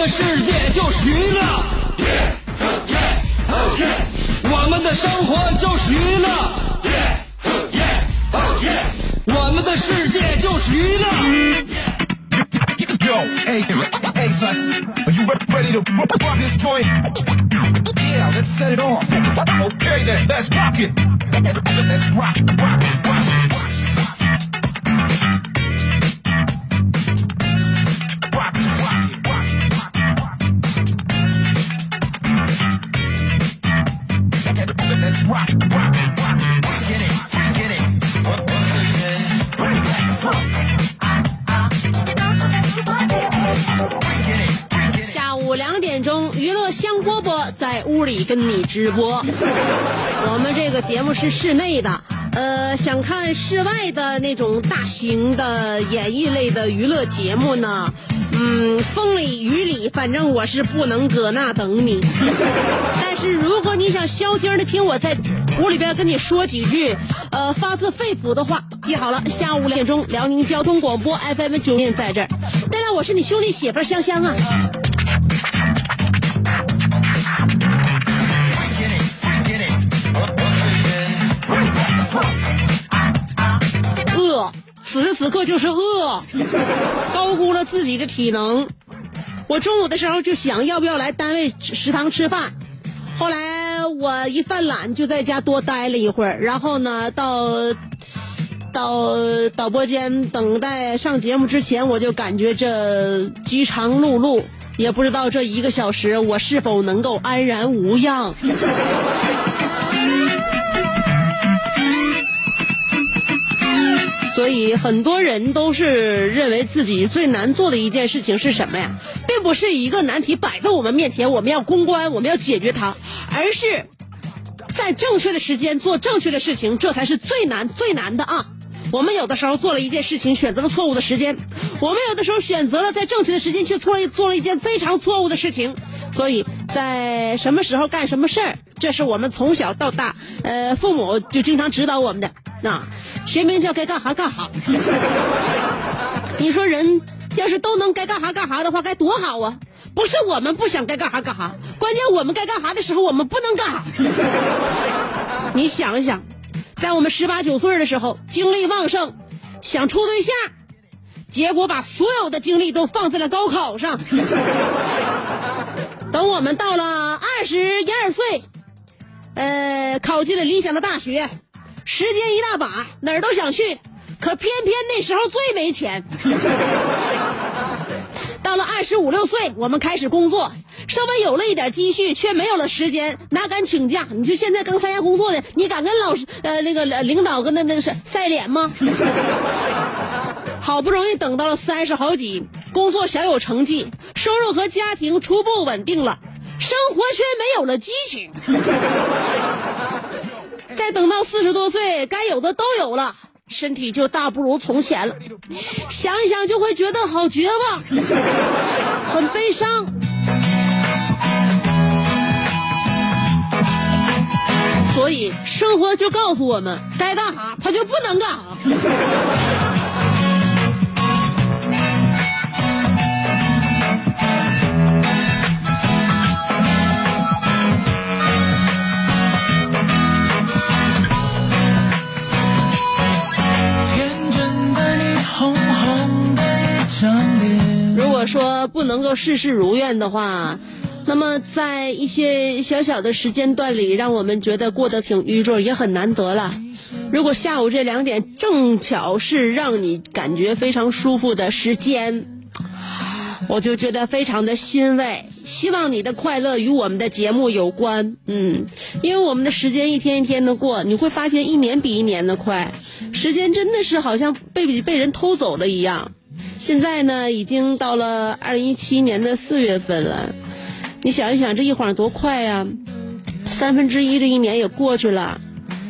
的世界就是娱乐，我们的生活就是娱乐，我们的世界就是娱乐。下午两点钟，娱乐香饽饽在屋里跟你直播。我们这个节目是室内的，呃，想看室外的那种大型的演艺类的娱乐节目呢，嗯，风里雨里，反正我是不能搁那等你。但是如果你想消停的听我在屋里边跟你说几句，呃，发自肺腑的话，记好了，下午两点钟，辽宁交通广播 FM 九点在这儿。当然，我是你兄弟媳妇香香啊。此时此刻就是饿，高估了自己的体能。我中午的时候就想要不要来单位食堂吃饭，后来我一犯懒就在家多待了一会儿，然后呢到到导播间等待上节目之前，我就感觉这饥肠辘辘，也不知道这一个小时我是否能够安然无恙。所以很多人都是认为自己最难做的一件事情是什么呀？并不是一个难题摆在我们面前，我们要公关，我们要解决它，而是在正确的时间做正确的事情，这才是最难最难的啊！我们有的时候做了一件事情，选择了错误的时间；我们有的时候选择了在正确的时间去做做了一件非常错误的事情。所以在什么时候干什么事儿，这是我们从小到大，呃，父母就经常指导我们的。那学名叫该干哈干哈。你说人要是都能该干哈干哈的话，该多好啊！不是我们不想该干哈干哈，关键我们该干哈的时候，我们不能干哈。你想一想，在我们十八九岁的时候，精力旺盛，想处对象，结果把所有的精力都放在了高考上。等我们到了二十一二岁，呃，考进了理想的大学，时间一大把，哪儿都想去，可偏偏那时候最没钱。到了二十五六岁，我们开始工作，稍微有了一点积蓄，却没有了时间，哪敢请假？你说现在刚参加工作的，你敢跟老师呃那个领导跟那那个是晒脸吗？好不容易等到了三十好几，工作小有成绩，收入和家庭初步稳定了，生活却没有了激情。再等到四十多岁，该有的都有了，身体就大不如从前了，想一想就会觉得好绝望，很悲伤。所以生活就告诉我们，该干哈他就不能干哈。如果说不能够事事如愿的话，那么在一些小小的时间段里，让我们觉得过得挺愚拙，也很难得了。如果下午这两点正巧是让你感觉非常舒服的时间，我就觉得非常的欣慰。希望你的快乐与我们的节目有关，嗯，因为我们的时间一天一天的过，你会发现一年比一年的快，时间真的是好像被被人偷走了一样。现在呢，已经到了二零一七年的四月份了。你想一想，这一晃多快呀！三分之一这一年也过去了，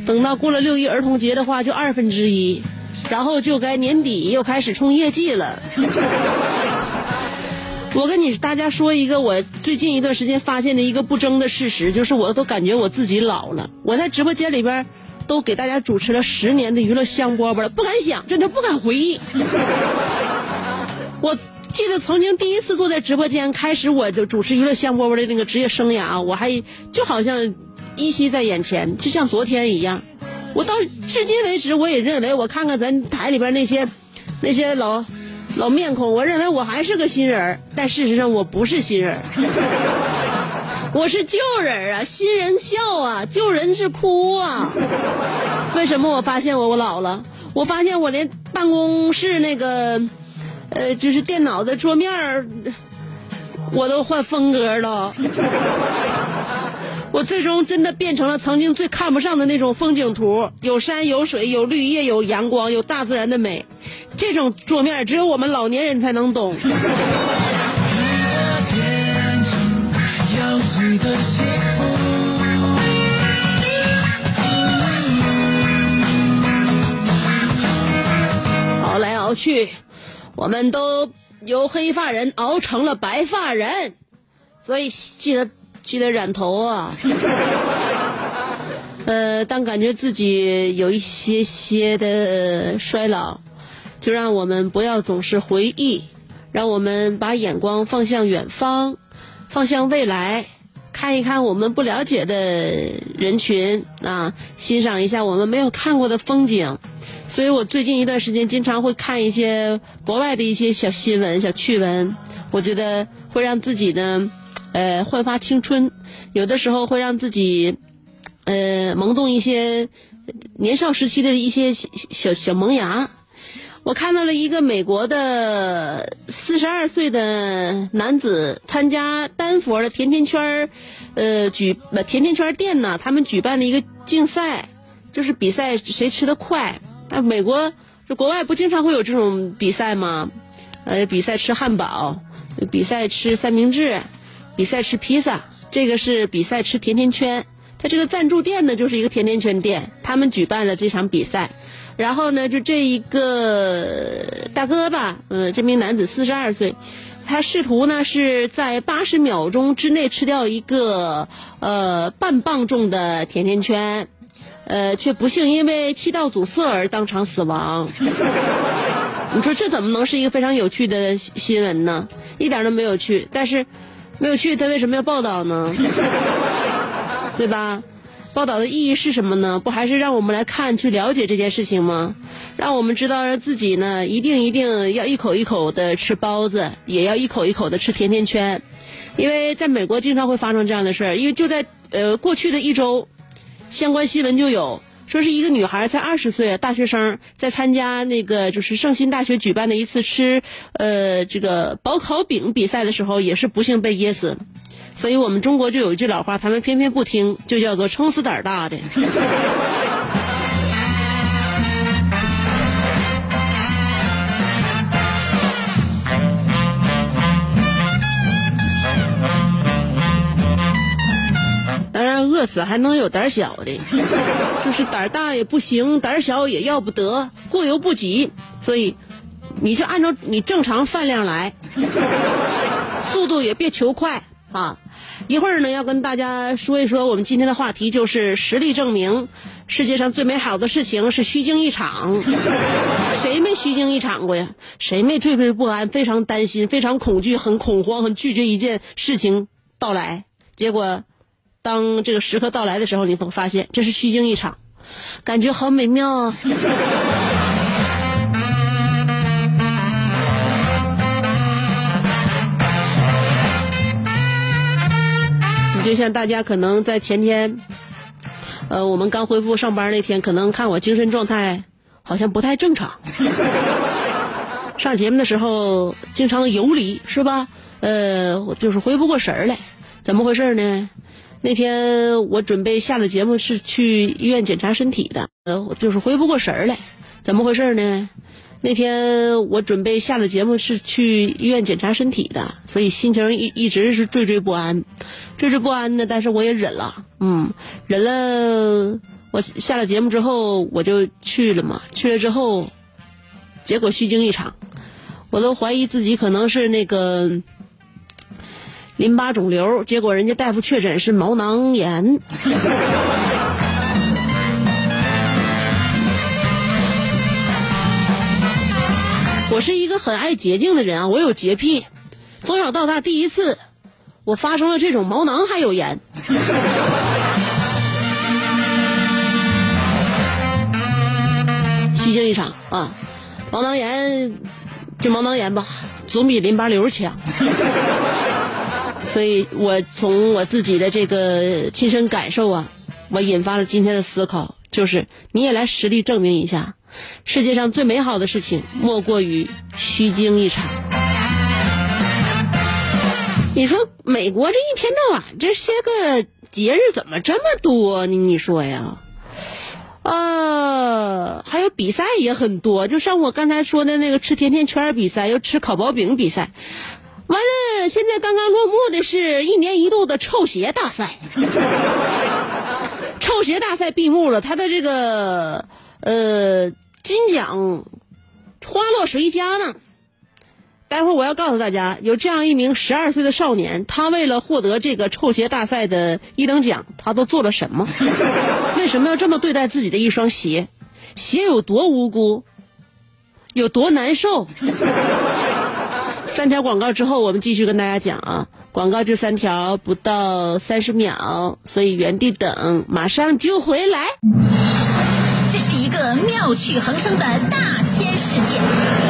等到过了六一儿童节的话，就二分之一，然后就该年底又开始冲业绩了。我跟你大家说一个我最近一段时间发现的一个不争的事实，就是我都感觉我自己老了。我在直播间里边都给大家主持了十年的娱乐香饽饽了，不敢想，真的不敢回忆。我记得曾经第一次坐在直播间开始我就主持娱乐香饽饽的那个职业生涯，我还就好像依稀在眼前，就像昨天一样。我到至今为止，我也认为我看看咱台里边那些 那些老。老面孔，我认为我还是个新人，但事实上我不是新人，我是旧人啊！新人笑啊，旧人是哭啊。为什么我发现我我老了？我发现我连办公室那个，呃，就是电脑的桌面儿，我都换风格了。我最终真的变成了曾经最看不上的那种风景图，有山有水有绿叶有阳光有大自然的美。这种桌面只有我们老年人才能懂。熬来熬去，我们都由黑发人熬成了白发人，所以记得记得染头啊。呃，当感觉自己有一些些的衰老。就让我们不要总是回忆，让我们把眼光放向远方，放向未来，看一看我们不了解的人群啊，欣赏一下我们没有看过的风景。所以我最近一段时间经常会看一些国外的一些小新闻、小趣闻，我觉得会让自己呢，呃，焕发青春，有的时候会让自己，呃，萌动一些年少时期的一些小小小萌芽。我看到了一个美国的四十二岁的男子参加丹佛的甜甜圈儿，呃，举甜甜圈店呢，他们举办的一个竞赛，就是比赛谁吃的快。啊，美国就国外不经常会有这种比赛吗？呃，比赛吃汉堡，比赛吃三明治，比赛吃披萨，这个是比赛吃甜甜圈。他这个赞助店呢，就是一个甜甜圈店，他们举办了这场比赛。然后呢，就这一个大哥吧，嗯，这名男子四十二岁，他试图呢是在八十秒钟之内吃掉一个呃半磅重的甜甜圈，呃，却不幸因为气道阻塞而当场死亡。你说这怎么能是一个非常有趣的新闻呢？一点都没有趣。但是没有趣，他为什么要报道呢？对吧？报道的意义是什么呢？不还是让我们来看、去了解这件事情吗？让我们知道自己呢，一定一定要一口一口的吃包子，也要一口一口的吃甜甜圈，因为在美国经常会发生这样的事儿。因为就在呃过去的一周，相关新闻就有说是一个女孩才二十岁，大学生在参加那个就是圣心大学举办的一次吃呃这个薄烤饼比赛的时候，也是不幸被噎死。所以我们中国就有一句老话，他们偏偏不听，就叫做撑死胆儿大的。饿死还能有胆小的，就是胆儿大也不行，胆儿小也要不得，过犹不及。所以，你就按照你正常饭量来，速度也别求快啊。一会儿呢，要跟大家说一说我们今天的话题，就是实力证明世界上最美好的事情是虚惊一场。谁没虚惊一场过呀？谁没惴惴不安、非常担心、非常恐惧、很恐慌、很拒绝一件事情到来？结果，当这个时刻到来的时候，你总发现这是虚惊一场，感觉好美妙啊！就像大家可能在前天，呃，我们刚恢复上班那天，可能看我精神状态好像不太正常。上节目的时候经常游离，是吧？呃，就是回不过神儿来，怎么回事呢？那天我准备下了节目是去医院检查身体的，呃，就是回不过神儿来，怎么回事呢？那天我准备下了节目是去医院检查身体的，所以心情一一直是惴惴不安，惴惴不安的。但是我也忍了，嗯，忍了。我下了节目之后我就去了嘛，去了之后，结果虚惊一场，我都怀疑自己可能是那个淋巴肿瘤，结果人家大夫确诊是毛囊炎。我是一个很爱洁净的人啊，我有洁癖，从小到大第一次，我发生了这种毛囊还有炎，虚惊一场啊！毛囊炎就毛囊炎吧，总比淋巴瘤强。所以我从我自己的这个亲身感受啊，我引发了今天的思考，就是你也来实力证明一下。世界上最美好的事情，莫过于虚惊一场。你说美国这一天到晚这些个节日怎么这么多呢？你说呀？呃，还有比赛也很多，就像我刚才说的那个吃甜甜圈比赛，又吃烤薄饼比赛。完了，现在刚刚落幕的是一年一度的臭鞋大赛。臭鞋大赛闭幕了，他的这个。呃，金奖花落谁家呢？待会儿我要告诉大家，有这样一名十二岁的少年，他为了获得这个臭鞋大赛的一等奖，他都做了什么？为什么要这么对待自己的一双鞋？鞋有多无辜，有多难受？三条广告之后，我们继续跟大家讲啊。广告就三条不到三十秒，所以原地等，马上就回来。这是一个妙趣横生的大千世界。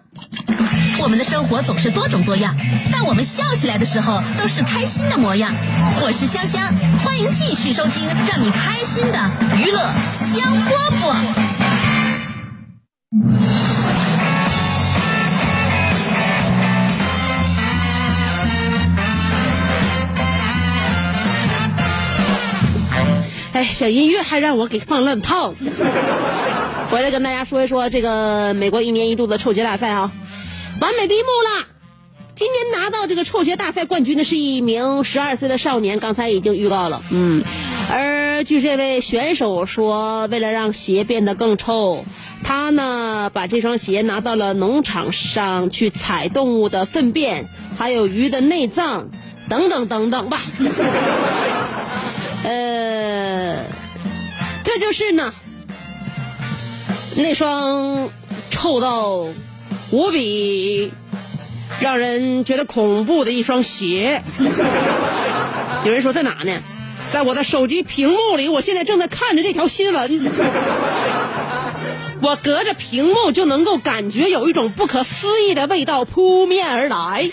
我们的生活总是多种多样，但我们笑起来的时候都是开心的模样。我是香香，欢迎继续收听让你开心的娱乐香饽饽。哎，小音乐还让我给放乱套。回来跟大家说一说这个美国一年一度的臭鞋大赛啊。完美闭幕了，今年拿到这个臭鞋大赛冠军的是一名十二岁的少年，刚才已经预告了，嗯，而据这位选手说，为了让鞋变得更臭，他呢把这双鞋拿到了农场上去采动物的粪便，还有鱼的内脏，等等等等吧，呃，这就是呢，那双臭到。无比让人觉得恐怖的一双鞋。有人说在哪呢？在我的手机屏幕里，我现在正在看着这条新闻。我隔着屏幕就能够感觉有一种不可思议的味道扑面而来，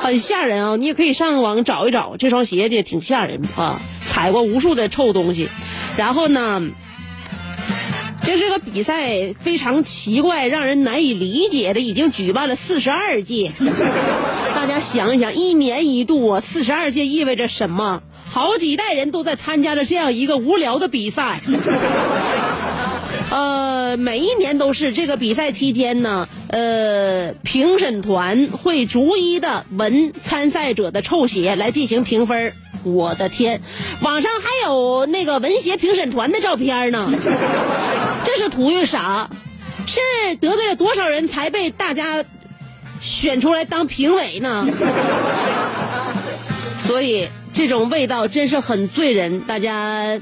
很吓人啊！你也可以上网找一找，这双鞋也挺吓人啊，踩过无数的臭东西。然后呢？这是个比赛非常奇怪、让人难以理解的，已经举办了四十二届。大家想一想，一年一度啊，四十二届意味着什么？好几代人都在参加着这样一个无聊的比赛。呃，每一年都是这个比赛期间呢，呃，评审团会逐一的闻参赛者的臭鞋来进行评分。我的天，网上还有那个文协评审团的照片呢，是图个啥？是得罪了多少人才被大家选出来当评委呢？所以这种味道真是很醉人，大家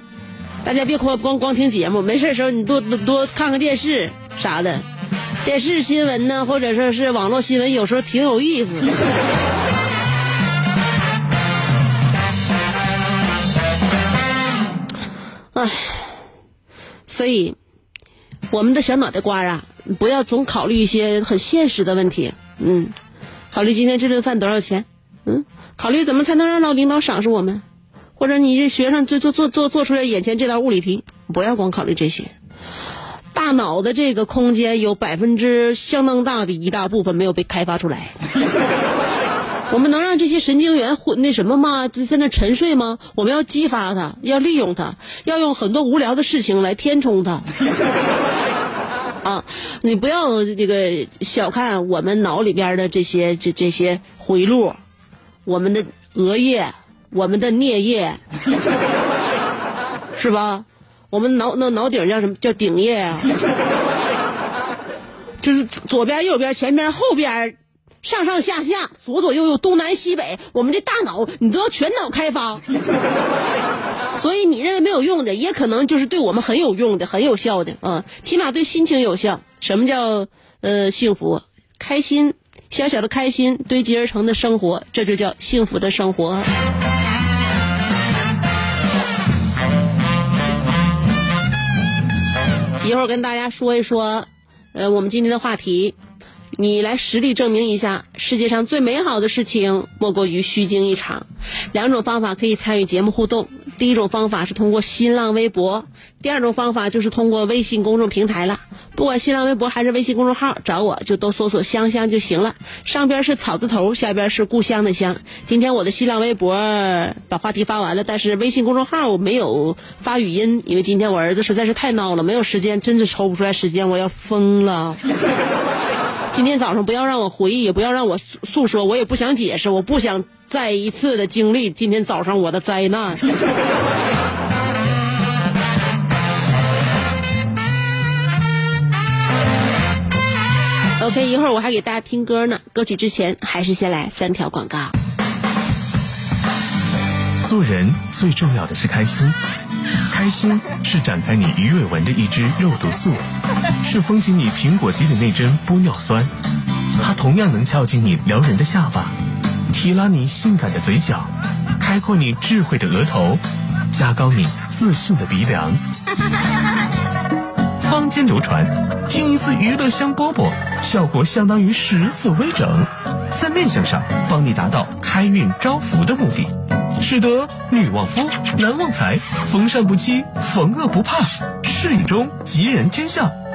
大家别光光光听节目，没事的时候你多多看看电视啥的，电视新闻呢，或者说是网络新闻，有时候挺有意思。唉，所以我们的小脑袋瓜啊，不要总考虑一些很现实的问题。嗯，考虑今天这顿饭多少钱？嗯，考虑怎么才能让老领导赏识我们，或者你这学生做做做做做出来眼前这道物理题，不要光考虑这些。大脑的这个空间有百分之相当大的一大部分没有被开发出来。我们能让这些神经元混那什么吗？在在那沉睡吗？我们要激发它，要利用它，要用很多无聊的事情来填充它。啊，你不要这个小看我们脑里边的这些这这些回路，我们的额叶，我们的颞叶，是吧？我们脑脑脑顶叫什么叫顶叶啊？就是左边、右边、前边、后边。上上下下，左左右右，东南西北，我们这大脑你都要全脑开发。所以你认为没有用的，也可能就是对我们很有用的、很有效的啊，起码对心情有效。什么叫呃幸福？开心，小小的开心堆积而成的生活，这就叫幸福的生活。一会儿跟大家说一说，呃，我们今天的话题。你来实力证明一下，世界上最美好的事情莫过于虚惊一场。两种方法可以参与节目互动：第一种方法是通过新浪微博，第二种方法就是通过微信公众平台了。不管新浪微博还是微信公众号，找我就都搜索“香香”就行了。上边是草字头，下边是故乡的乡。今天我的新浪微博把话题发完了，但是微信公众号我没有发语音，因为今天我儿子实在是太闹了，没有时间，真是抽不出来时间，我要疯了。今天早上不要让我回忆，也不要让我诉说，我也不想解释，我不想再一次的经历今天早上我的灾难。OK，一会儿我还给大家听歌呢，歌曲之前还是先来三条广告。做人最重要的是开心。开心是展开你鱼尾纹的一支肉毒素，是封紧你苹果肌的那针玻尿酸，它同样能翘起你撩人的下巴，提拉你性感的嘴角，开阔你智慧的额头，加高你自信的鼻梁。坊间流传，听一次娱乐香饽饽，效果相当于十次微整，在面相上帮你达到开运招福的目的。使得女旺夫，男旺财，逢善不欺，逢恶不怕，事业中吉人天下，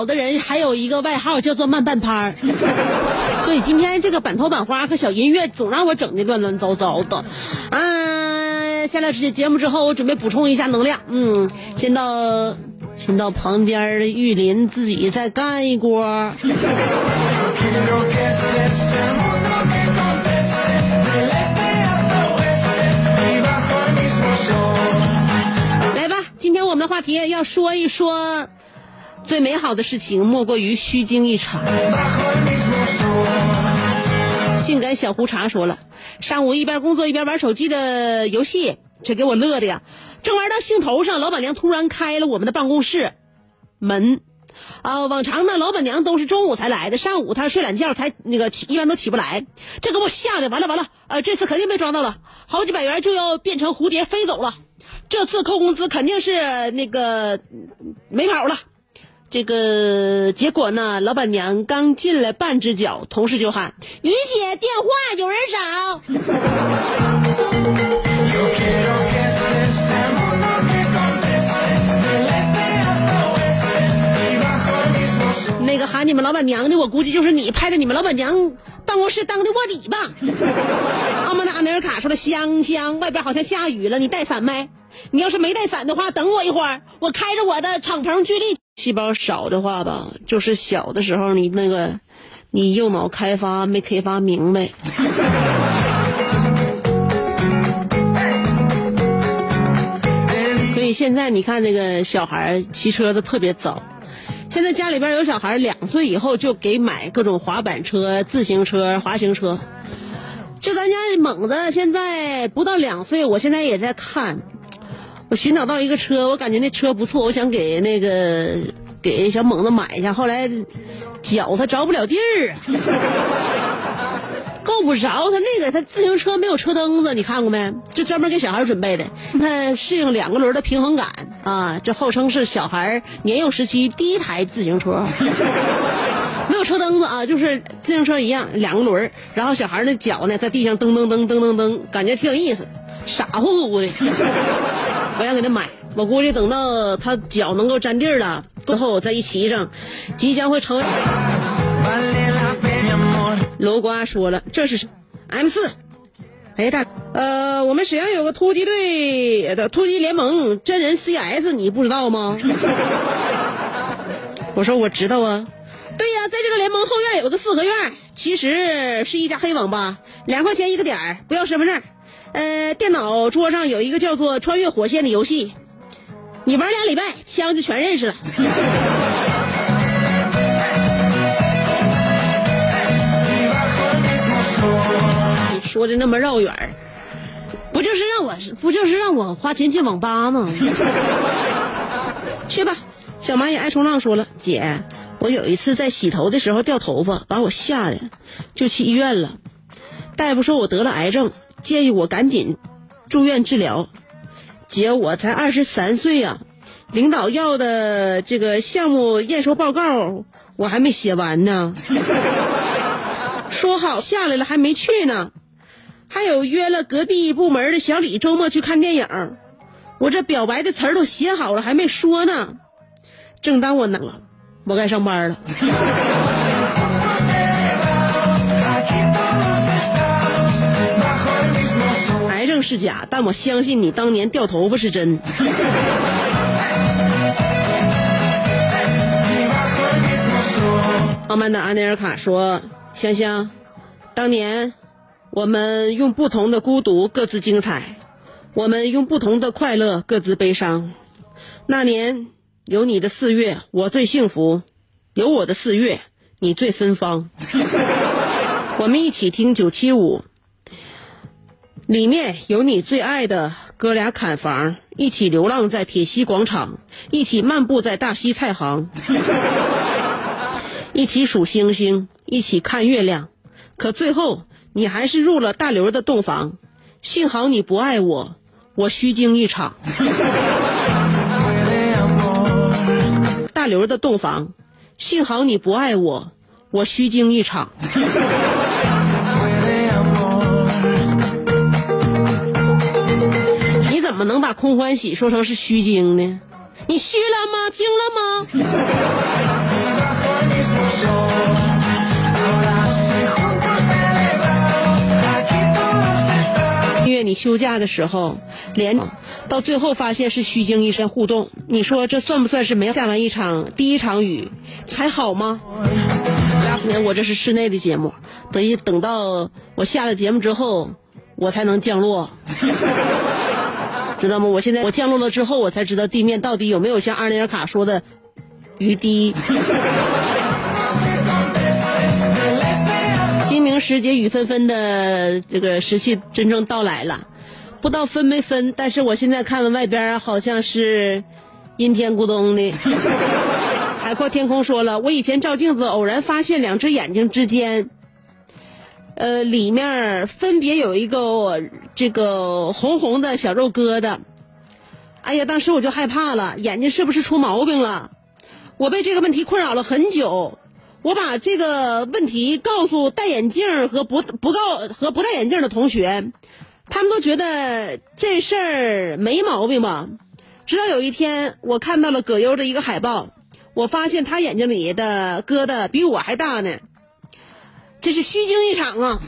有的人还有一个外号叫做慢半拍儿，所以今天这个板头板花和小音乐总让我整的乱乱糟糟的。嗯、下了这节目之后，我准备补充一下能量。嗯，先到先到旁边的玉林自己再干一锅。来吧，今天我们的话题要说一说，最美好的事情莫过于虚惊一场。性感小胡茬说了，上午一边工作一边玩手机的游戏，这给我乐的呀！正玩到兴头上，老板娘突然开了我们的办公室门。啊，往常呢，老板娘都是中午才来的，上午她睡懒觉才那个起，一般都起不来。这给我吓得完了完了，呃，这次肯定被抓到了，好几百元就要变成蝴蝶飞走了。这次扣工资肯定是那个没跑了。这个结果呢，老板娘刚进来半只脚，同事就喊：“于姐，电话有人找。”那个喊你们老板娘的，我估计就是你派的你们老板娘办公室当的卧底吧。阿曼达内尔卡说了：“香香，外边好像下雨了，你带伞没？你要是没带伞的话，等我一会儿，我开着我的敞篷巨力。细胞少的话吧，就是小的时候你那个，你右脑开发没开发明白。所以现在你看那个小孩骑车的特别早。现在家里边有小孩，两岁以后就给买各种滑板车、自行车、滑行车。就咱家猛子现在不到两岁，我现在也在看。我寻找到一个车，我感觉那车不错，我想给那个给小猛子买一下。后来脚他着不了地儿啊，够不着他那个他自行车没有车蹬子，你看过没？就专门给小孩准备的，他适应两个轮的平衡感啊。这号称是小孩年幼时期第一台自行车。没有车蹬子啊，就是自行车一样，两个轮儿，然后小孩那脚呢在地上蹬蹬蹬蹬蹬蹬，感觉挺有意思，傻乎乎的。我想给他买，我估计等到他脚能够沾地儿了，之后再一骑上，即将会成为。楼瓜说了，这是 M 四。哎大，呃，我们沈阳有个突击队的突击联盟真人 CS，你不知道吗？我说我知道啊。对呀，在这个联盟后院有个四合院，其实是一家黑网吧，两块钱一个点儿，不要身份证。呃，电脑桌上有一个叫做《穿越火线》的游戏，你玩俩礼拜，枪就全认识了。说的那么绕远儿，不就是让我不就是让我花钱进网吧吗？去吧，小蚂蚁爱冲浪说了，姐。我有一次在洗头的时候掉头发，把我吓的，就去医院了。大夫说我得了癌症，建议我赶紧住院治疗。姐，我才二十三岁呀、领导要的这个项目验收报告我还没写完呢。说好下来了还没去呢，还有约了隔壁部门的小李周末去看电影。我这表白的词儿都写好了，还没说呢。正当我能了。我该上班了。癌症是假，但我相信你当年掉头发是真。傲慢的安内尔卡说：“香香，当年我们用不同的孤独各自精彩，我们用不同的快乐各自悲伤。那年有你的四月，我最幸福；有我的四月，你最芬芳。我们一起听九七五，里面有你最爱的哥俩砍房，一起流浪在铁西广场，一起漫步在大西菜行。”一起数星星，一起看月亮，可最后你还是入了大刘的洞房。幸好你不爱我，我虚惊一场。大刘的洞房，幸好你不爱我，我虚惊一场。你怎么能把空欢喜说成是虚惊呢？你虚了吗？惊了吗？月你休假的时候，连到最后发现是虚惊一身互动，你说这算不算是没下完一场第一场雨还好吗？因为我这是室内的节目，等于等到我下了节目之后，我才能降落，知道吗？我现在我降落了之后，我才知道地面到底有没有像阿尼尔卡说的雨滴。时节雨纷纷的这个时期真正到来了，不知道分没分，但是我现在看外边好像是阴天咕咚的。海阔天空说了，我以前照镜子偶然发现两只眼睛之间，呃，里面分别有一个这个红红的小肉疙瘩。哎呀，当时我就害怕了，眼睛是不是出毛病了？我被这个问题困扰了很久。我把这个问题告诉戴眼镜和不不告和不戴眼镜的同学，他们都觉得这事儿没毛病吧。直到有一天，我看到了葛优的一个海报，我发现他眼睛里的疙瘩比我还大呢，这是虚惊一场啊！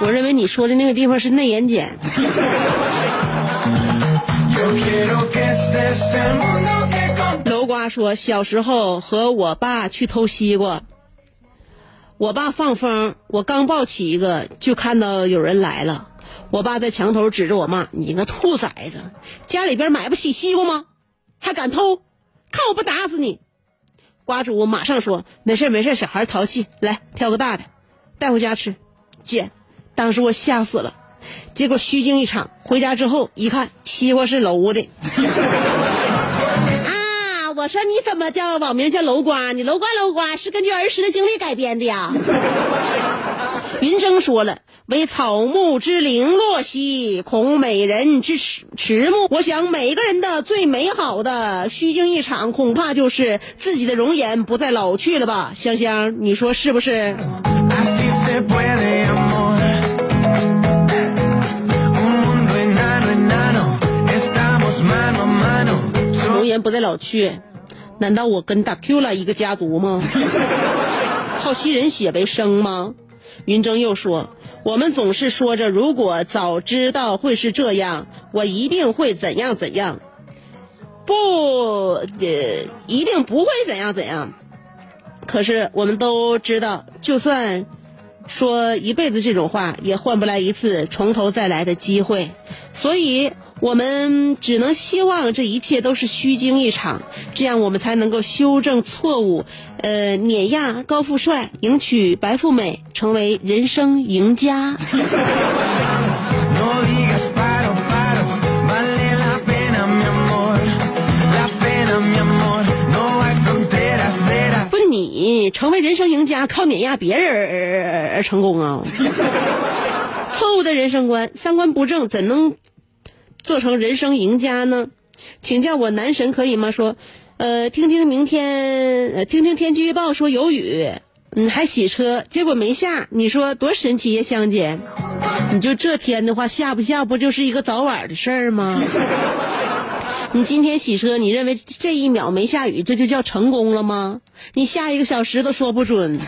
我认为你说的那个地方是内眼睑。他说：“小时候和我爸去偷西瓜，我爸放风，我刚抱起一个，就看到有人来了。我爸在墙头指着我骂：‘你个兔崽子，家里边买不起西瓜吗？还敢偷？看我不打死你！’瓜主马上说：‘没事没事，小孩淘气，来挑个大的，带回家吃。’姐，当时我吓死了，结果虚惊一场。回家之后一看，西瓜是楼的。”我说你怎么叫网名叫楼瓜？你楼瓜楼瓜是根据儿时的经历改编的呀。云峥说了：“为草木之零落兮，恐美人之迟迟暮。”我想每个人的最美好的虚惊一场，恐怕就是自己的容颜不再老去了吧？香香，你说是不是？容颜不再老去，难道我跟大 Q 了一个家族吗？靠吸人血为生吗？云峥又说：“我们总是说着，如果早知道会是这样，我一定会怎样怎样。不，呃，一定不会怎样怎样。可是我们都知道，就算说一辈子这种话，也换不来一次从头再来的机会。所以。”我们只能希望这一切都是虚惊一场，这样我们才能够修正错误，呃，碾压高富帅，迎娶白富美，成为人生赢家。不，你成为人生赢家靠碾压别人而而成功啊？错误的人生观，三观不正，怎能？做成人生赢家呢？请叫我男神可以吗？说，呃，听听明天，听听天气预报说有雨，嗯，还洗车，结果没下，你说多神奇呀，香姐！你就这天的话，下不下不就是一个早晚的事儿吗？你今天洗车，你认为这一秒没下雨，这就叫成功了吗？你下一个小时都说不准。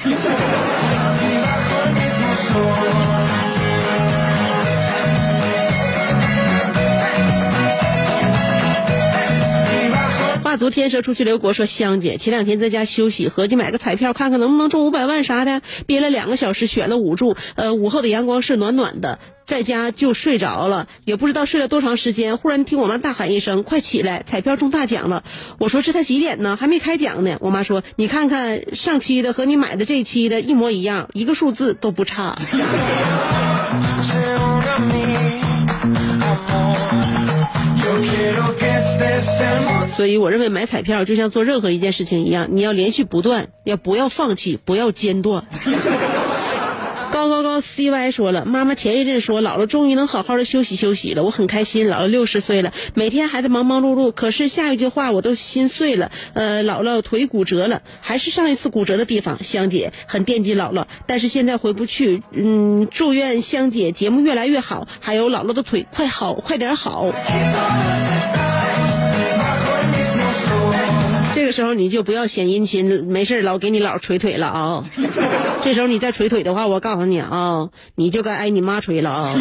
昨天蛇出去留国说：“香姐，前两天在家休息，合计买个彩票看看能不能中五百万啥的，憋了两个小时选了五注，呃，午后的阳光是暖暖的，在家就睡着了，也不知道睡了多长时间，忽然听我妈大喊一声：快起来，彩票中大奖了！我说这才几点呢，还没开奖呢。我妈说你看看上期的和你买的这期的一模一样，一个数字都不差。所以我认为买彩票就像做任何一件事情一样，你要连续不断，要不要放弃，不要间断。高高高 CY 说了，妈妈前一阵说姥姥终于能好好的休息休息了，我很开心。姥姥六十岁了，每天还在忙忙碌碌，可是下一句话我都心碎了。呃，姥姥腿骨折了，还是上一次骨折的地方。香姐很惦记姥姥，但是现在回不去。嗯，祝愿香姐节目越来越好，还有姥姥的腿快好，快点好。这时候你就不要显殷勤，没事老给你姥捶腿了啊！这时候你再捶腿的话，我告诉你啊，你就该挨你妈捶了啊！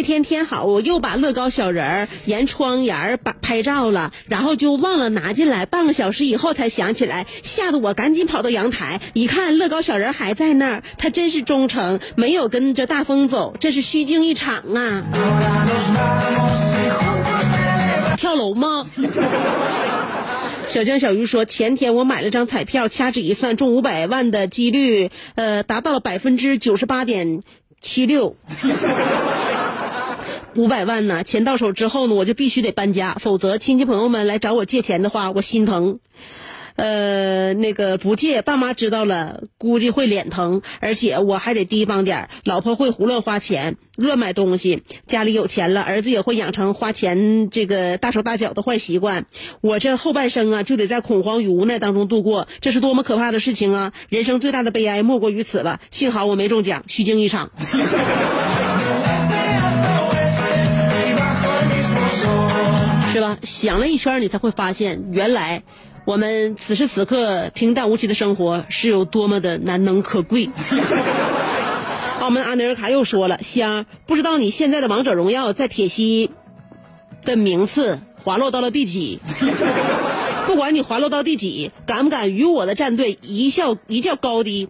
那天天好，我又把乐高小人儿沿窗沿儿把拍照了，然后就忘了拿进来，半个小时以后才想起来，吓得我赶紧跑到阳台，一看乐高小人还在那儿，他真是忠诚，没有跟着大风走，这是虚惊一场啊！跳楼吗？小江小鱼说：“前天我买了张彩票，掐指一算，中五百万的几率，呃，达到了百分之九十八点七六。五百万呢，钱到手之后呢，我就必须得搬家，否则亲戚朋友们来找我借钱的话，我心疼。呃，那个不借，爸妈知道了，估计会脸疼，而且我还得提防点老婆会胡乱花钱，乱买东西。家里有钱了，儿子也会养成花钱这个大手大脚的坏习惯。我这后半生啊，就得在恐慌与无奈当中度过，这是多么可怕的事情啊！人生最大的悲哀莫过于此了。幸好我没中奖，虚惊一场。想了一圈，你才会发现，原来我们此时此刻平淡无奇的生活是有多么的难能可贵。澳门阿内尔卡又说了：“香，不知道你现在的王者荣耀在铁西的名次滑落到了第几？不管你滑落到第几，敢不敢与我的战队一较一较高低？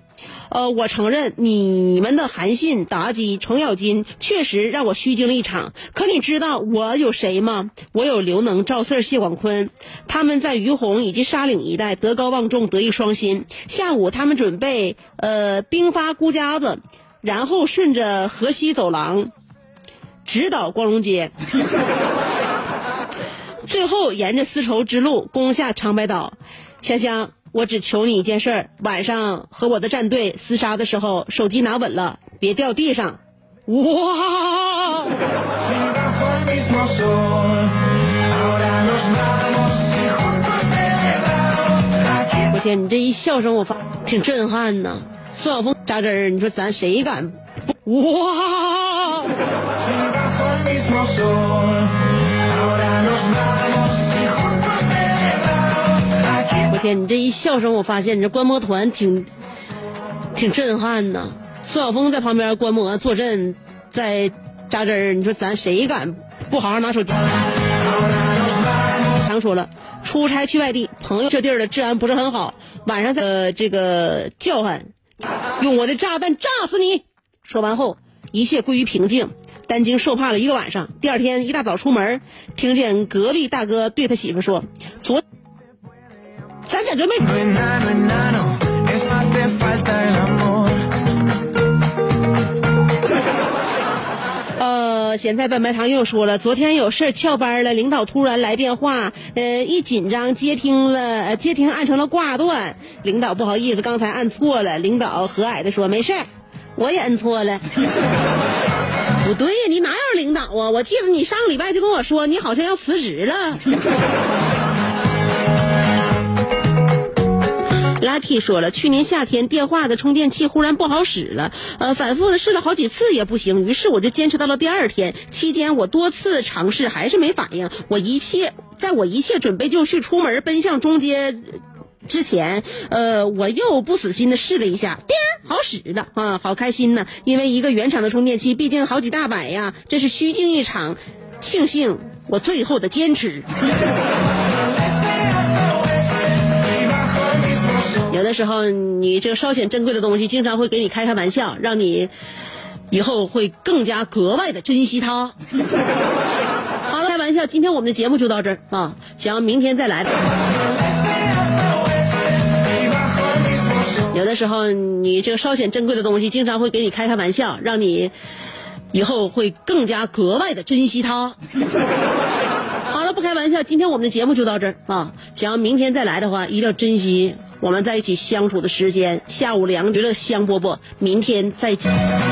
呃，我承认你们的韩信、妲己、程咬金确实让我虚惊了一场。可你知道我有谁吗？我有刘能、赵四、谢广坤，他们在于洪以及沙岭一带德高望重，德艺双馨。下午他们准备呃兵发孤家子，然后顺着河西走廊直捣光荣街。最后沿着丝绸之路攻下长白岛。香香，我只求你一件事儿：晚上和我的战队厮杀的时候，手机拿稳了，别掉地上。哇！我天，你这一笑声，我发挺震撼呐。孙晓峰扎针儿，你说咱谁敢？哇！天，你这一笑声，我发现你这观摩团挺挺震撼呐。孙晓峰在旁边观摩坐镇，在扎针儿，你说咱谁敢不好好拿手机？常说了，出差去外地，朋友这地儿的治安不是很好，晚上在呃这个叫唤，用我的炸弹炸死你！说完后，一切归于平静。担惊受怕了一个晚上，第二天一大早出门，听见隔壁大哥对他媳妇说：“昨 falta el amor. 呃，咸菜拌白糖又说了，昨天有事翘班了，领导突然来电话，呃，一紧张接听了，呃接听按成了挂断。领导不好意思，刚才按错了。领导和蔼的说，没事儿，我也摁错了。不对呀，你哪有领导啊？我记得你上个礼拜就跟我说，你好像要辞职了。Lucky 说了，去年夏天电话的充电器忽然不好使了，呃，反复的试了好几次也不行，于是我就坚持到了第二天。期间我多次尝试还是没反应，我一切在我一切准备就绪出门奔向中街之前，呃，我又不死心的试了一下，叮，好使了啊，好开心呐！因为一个原厂的充电器毕竟好几大百呀，这是虚惊一场。庆幸我最后的坚持。有的时候，你这个稍显珍贵的东西，经常会给你开开玩笑，让你以后会更加格外的珍惜它。好了，开玩笑，今天我们的节目就到这儿啊，想要明天再来。有的时候，你这个稍显珍贵的东西，经常会给你开开玩笑，让你以后会更加格外的珍惜它。好了，不开玩笑，今天我们的节目就到这儿啊！想要明天再来的话，一定要珍惜我们在一起相处的时间。下午两娱乐香饽饽，明天再见。